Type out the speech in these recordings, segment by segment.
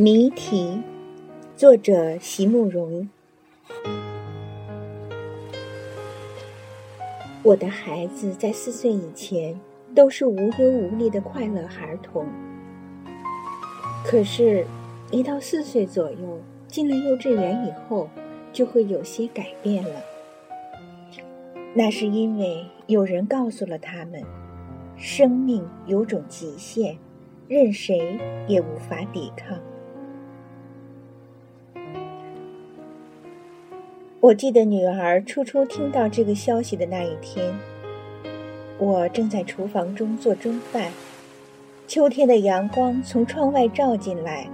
谜题，作者席慕容。我的孩子在四岁以前都是无忧无虑的快乐孩童，可是，一到四岁左右，进了幼稚园以后，就会有些改变了。那是因为有人告诉了他们，生命有种极限，任谁也无法抵抗。我记得女儿初初听到这个消息的那一天，我正在厨房中做中饭，秋天的阳光从窗外照进来，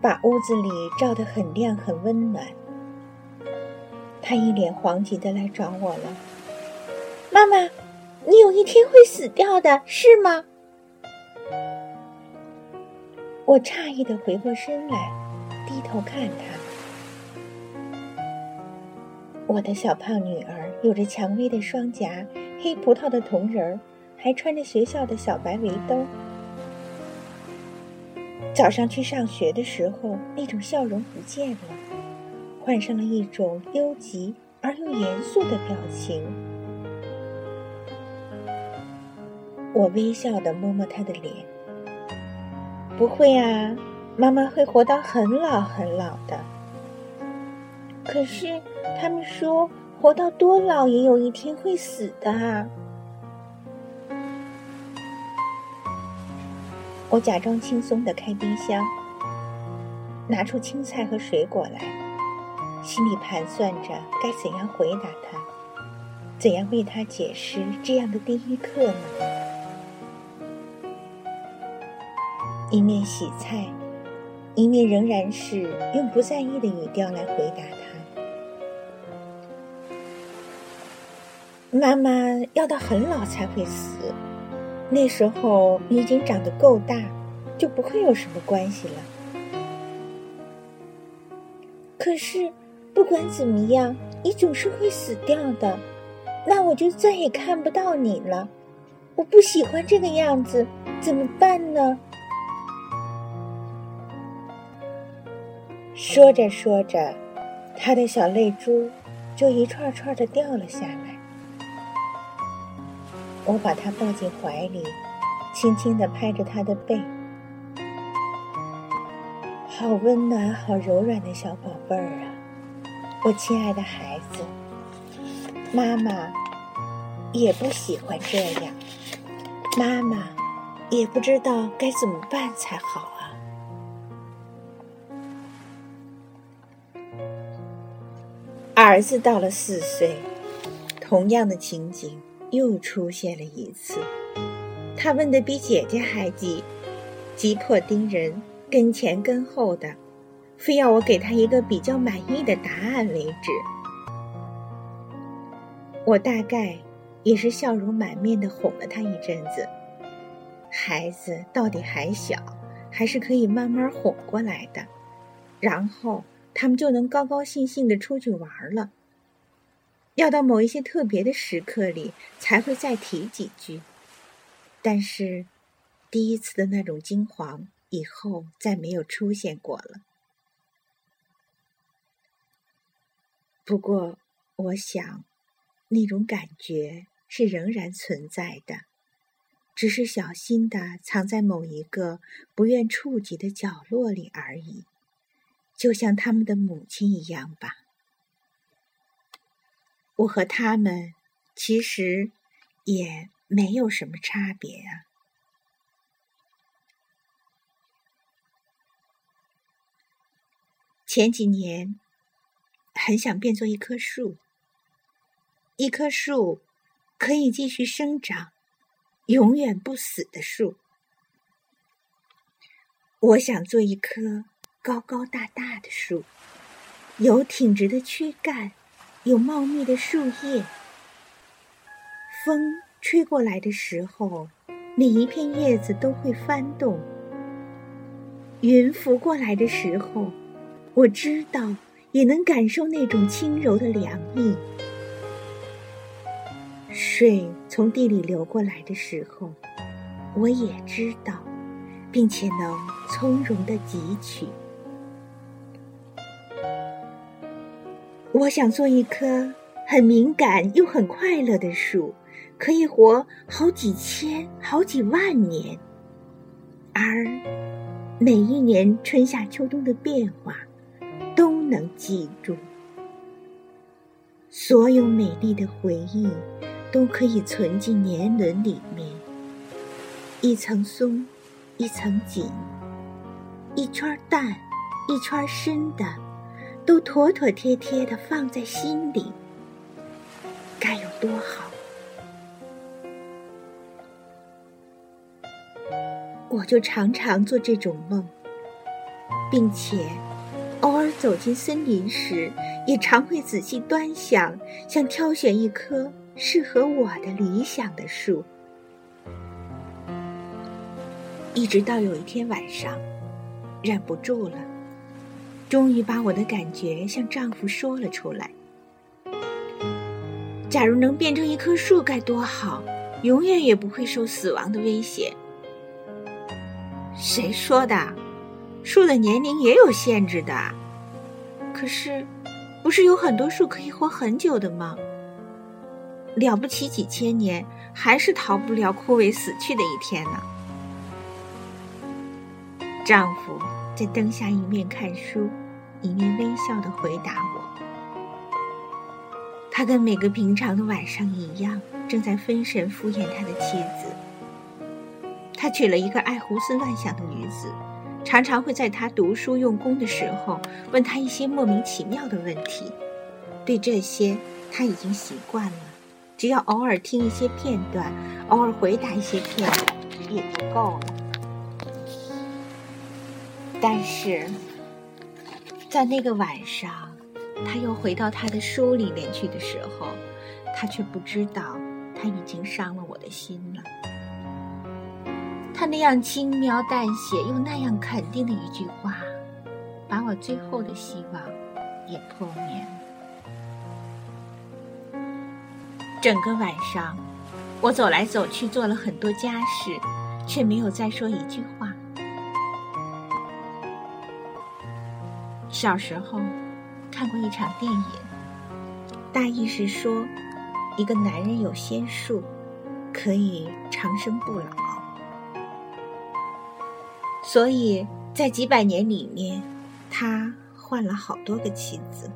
把屋子里照得很亮很温暖。她一脸惶急的来找我了：“妈妈，你有一天会死掉的，是吗？”我诧异的回过身来，低头看她。我的小胖女儿有着蔷薇的双颊，黑葡萄的瞳仁儿，还穿着学校的小白围兜。早上去上学的时候，那种笑容不见了，换上了一种忧急而又严肃的表情。我微笑的摸摸她的脸，不会啊，妈妈会活到很老很老的。可是。他们说，活到多老也有一天会死的啊。我假装轻松的开冰箱，拿出青菜和水果来，心里盘算着该怎样回答他，怎样为他解释这样的第一课呢？一面洗菜，一面仍然是用不在意的语调来回答他。妈妈要到很老才会死，那时候你已经长得够大，就不会有什么关系了。可是，不管怎么样，你总是会死掉的，那我就再也看不到你了。我不喜欢这个样子，怎么办呢？说着说着，他的小泪珠就一串串的掉了下来。我把他抱进怀里，轻轻地拍着他的背，好温暖、好柔软的小宝贝儿啊！我亲爱的孩子，妈妈也不喜欢这样，妈妈也不知道该怎么办才好啊！儿子到了四岁，同样的情景。又出现了一次，他问的比姐姐还急，急迫盯人，跟前跟后的，非要我给他一个比较满意的答案为止。我大概也是笑容满面的哄了他一阵子。孩子到底还小，还是可以慢慢哄过来的，然后他们就能高高兴兴的出去玩了。要到某一些特别的时刻里才会再提几句，但是第一次的那种惊惶以后再没有出现过了。不过，我想那种感觉是仍然存在的，只是小心的藏在某一个不愿触及的角落里而已，就像他们的母亲一样吧。我和他们其实也没有什么差别啊。前几年很想变做一棵树，一棵树可以继续生长、永远不死的树。我想做一棵高高大大的树，有挺直的躯干。有茂密的树叶，风吹过来的时候，每一片叶子都会翻动；云拂过来的时候，我知道也能感受那种轻柔的凉意；水从地里流过来的时候，我也知道，并且能从容的汲取。我想做一棵很敏感又很快乐的树，可以活好几千、好几万年，而每一年春夏秋冬的变化都能记住。所有美丽的回忆都可以存进年轮里面，一层松，一层紧，一圈淡，一圈深的。都妥妥帖帖的放在心里，该有多好！我就常常做这种梦，并且偶尔走进森林时，也常会仔细端详，想挑选一棵适合我的理想的树。一直到有一天晚上，忍不住了。终于把我的感觉向丈夫说了出来。假如能变成一棵树该多好，永远也不会受死亡的威胁。谁说的？树的年龄也有限制的。可是，不是有很多树可以活很久的吗？了不起几千年，还是逃不了枯萎死去的一天呢。丈夫。在灯下一面看书，一面微笑的回答我。他跟每个平常的晚上一样，正在分神敷衍他的妻子。他娶了一个爱胡思乱想的女子，常常会在他读书用功的时候问他一些莫名其妙的问题。对这些他已经习惯了，只要偶尔听一些片段，偶尔回答一些片段，也就够了。但是，在那个晚上，他又回到他的书里面去的时候，他却不知道他已经伤了我的心了。他那样轻描淡写又那样肯定的一句话，把我最后的希望也破灭了。整个晚上，我走来走去，做了很多家事，却没有再说一句话。小时候看过一场电影，大意是说，一个男人有仙术，可以长生不老，所以在几百年里面，他换了好多个妻子，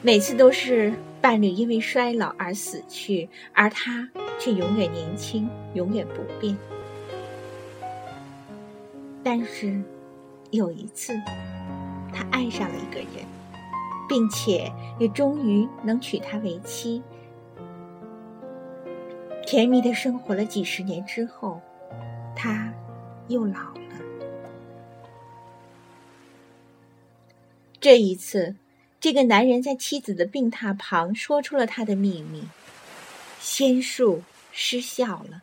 每次都是伴侣因为衰老而死去，而他却永远年轻，永远不变。但是有一次。他爱上了一个人，并且也终于能娶她为妻。甜蜜的生活了几十年之后，他又老了。这一次，这个男人在妻子的病榻旁说出了他的秘密，仙术失效了。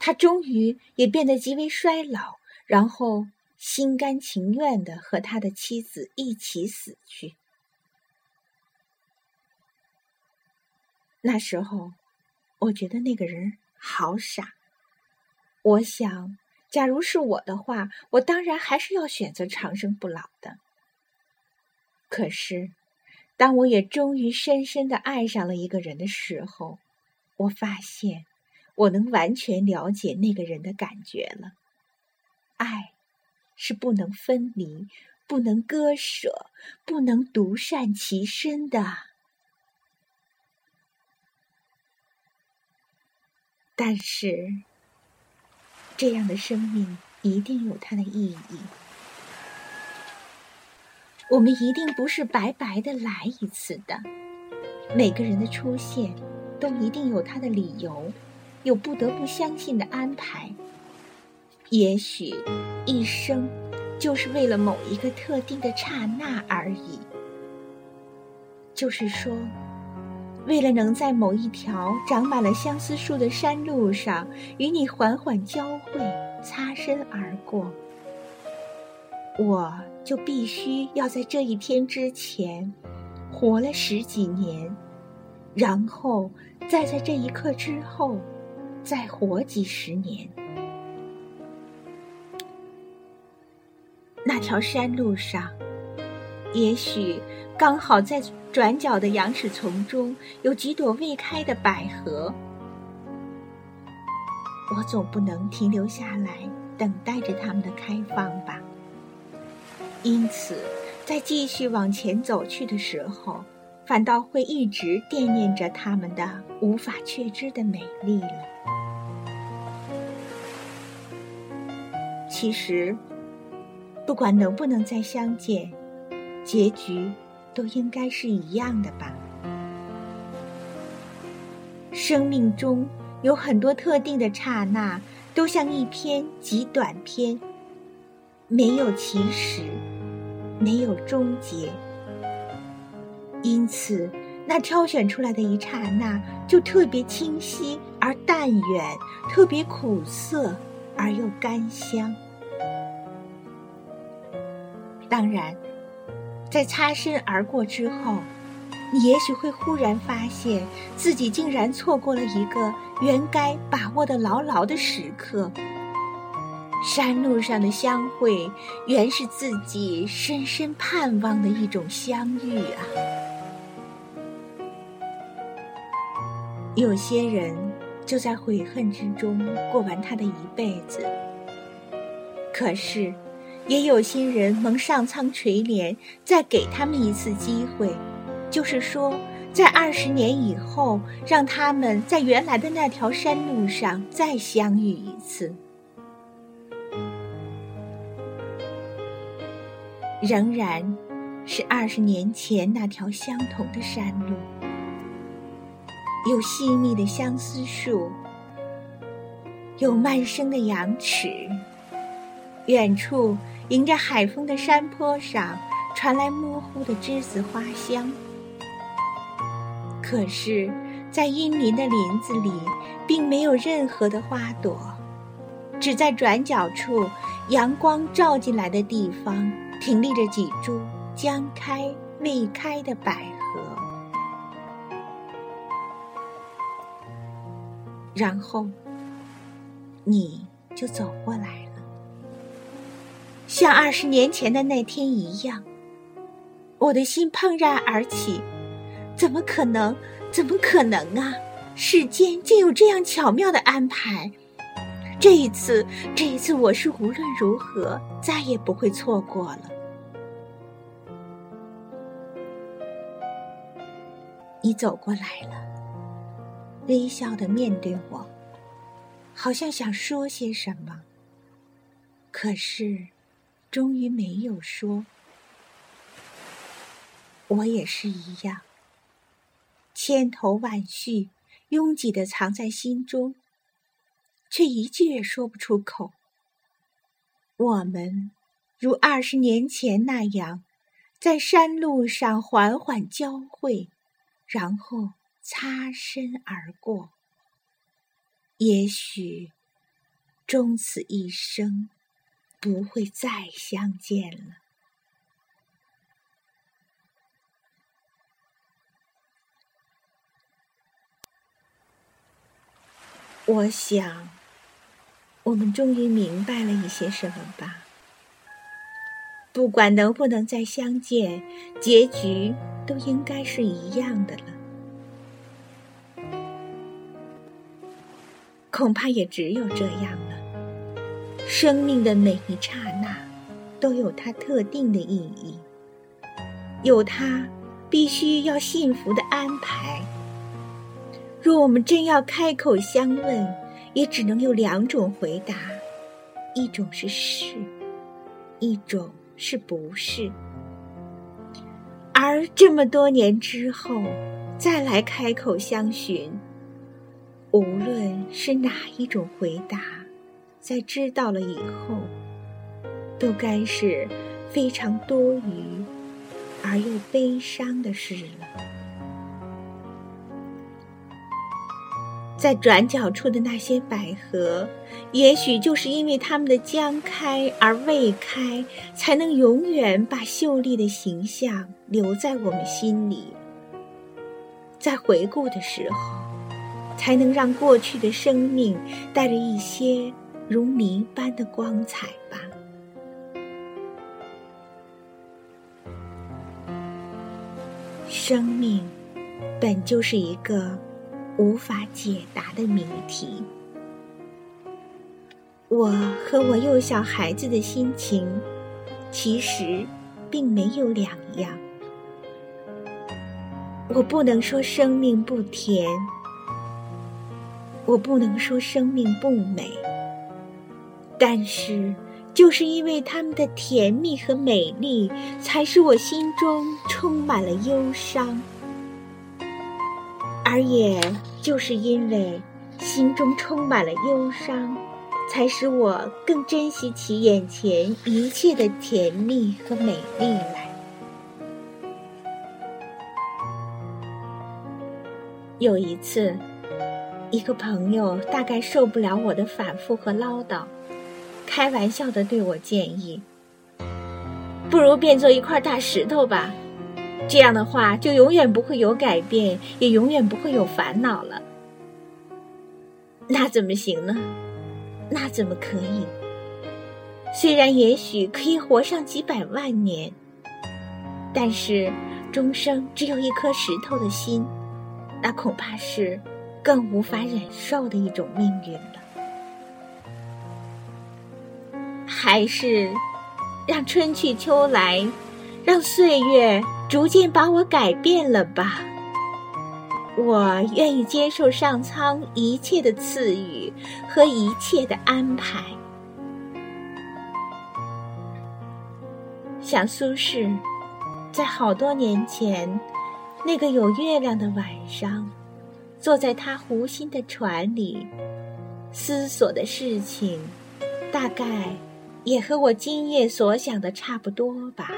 他终于也变得极为衰老，然后。心甘情愿的和他的妻子一起死去。那时候，我觉得那个人好傻。我想，假如是我的话，我当然还是要选择长生不老的。可是，当我也终于深深的爱上了一个人的时候，我发现，我能完全了解那个人的感觉了。爱。是不能分离、不能割舍、不能独善其身的。但是，这样的生命一定有它的意义。我们一定不是白白的来一次的。每个人的出现，都一定有他的理由，有不得不相信的安排。也许一生就是为了某一个特定的刹那而已。就是说，为了能在某一条长满了相思树的山路上与你缓缓交汇、擦身而过，我就必须要在这一天之前活了十几年，然后再在这一刻之后再活几十年。那条山路上，也许刚好在转角的羊齿丛中有几朵未开的百合，我总不能停留下来等待着它们的开放吧。因此，在继续往前走去的时候，反倒会一直惦念着它们的无法确知的美丽了。其实，不管能不能再相见。结局都应该是一样的吧。生命中有很多特定的刹那，都像一篇极短篇，没有起始，没有终结。因此，那挑选出来的一刹那，就特别清晰而淡远，特别苦涩而又甘香。当然。在擦身而过之后，你也许会忽然发现自己竟然错过了一个原该把握的牢牢的时刻。山路上的相会，原是自己深深盼望的一种相遇啊！有些人就在悔恨之中过完他的一辈子，可是。也有些人蒙上苍垂怜，再给他们一次机会，就是说，在二十年以后，让他们在原来的那条山路上再相遇一次，仍然是二十年前那条相同的山路，有细密的相思树，有漫生的羊齿，远处。迎着海风的山坡上传来模糊的栀子花香，可是，在阴林的林子里，并没有任何的花朵，只在转角处阳光照进来的地方，挺立着几株将开未开的百合，然后，你就走过来了。像二十年前的那天一样，我的心怦然而起。怎么可能？怎么可能啊！世间竟有这样巧妙的安排。这一次，这一次，我是无论如何再也不会错过了。你走过来了，微笑的面对我，好像想说些什么，可是。终于没有说，我也是一样，千头万绪，拥挤的藏在心中，却一句也说不出口。我们如二十年前那样，在山路上缓缓交汇，然后擦身而过。也许，终此一生。不会再相见了。我想，我们终于明白了一些什么吧。不管能不能再相见，结局都应该是一样的了。恐怕也只有这样。生命的每一刹那，都有它特定的意义，有它必须要幸福的安排。若我们真要开口相问，也只能有两种回答：一种是是，一种是不是。而这么多年之后，再来开口相询，无论是哪一种回答。在知道了以后，都该是非常多余而又悲伤的事了。在转角处的那些百合，也许就是因为它们的将开而未开，才能永远把秀丽的形象留在我们心里。在回顾的时候，才能让过去的生命带着一些。如谜般的光彩吧。生命本就是一个无法解答的谜题。我和我幼小孩子的心情，其实并没有两样。我不能说生命不甜，我不能说生命不美，但是。就是因为他们的甜蜜和美丽，才使我心中充满了忧伤；而也就是因为心中充满了忧伤，才使我更珍惜起眼前一切的甜蜜和美丽来。有一次，一个朋友大概受不了我的反复和唠叨。开玩笑的对我建议：“不如变做一块大石头吧，这样的话就永远不会有改变，也永远不会有烦恼了。”那怎么行呢？那怎么可以？虽然也许可以活上几百万年，但是终生只有一颗石头的心，那恐怕是更无法忍受的一种命运了。还是让春去秋来，让岁月逐渐把我改变了吧。我愿意接受上苍一切的赐予和一切的安排。想苏轼，在好多年前，那个有月亮的晚上，坐在他湖心的船里，思索的事情，大概。也和我今夜所想的差不多吧？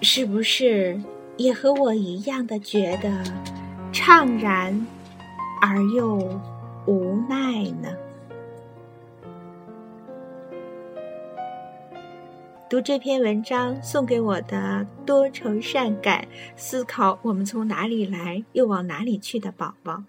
是不是也和我一样的觉得怅然而又无奈呢？读这篇文章送给我的多愁善感、思考我们从哪里来又往哪里去的宝宝。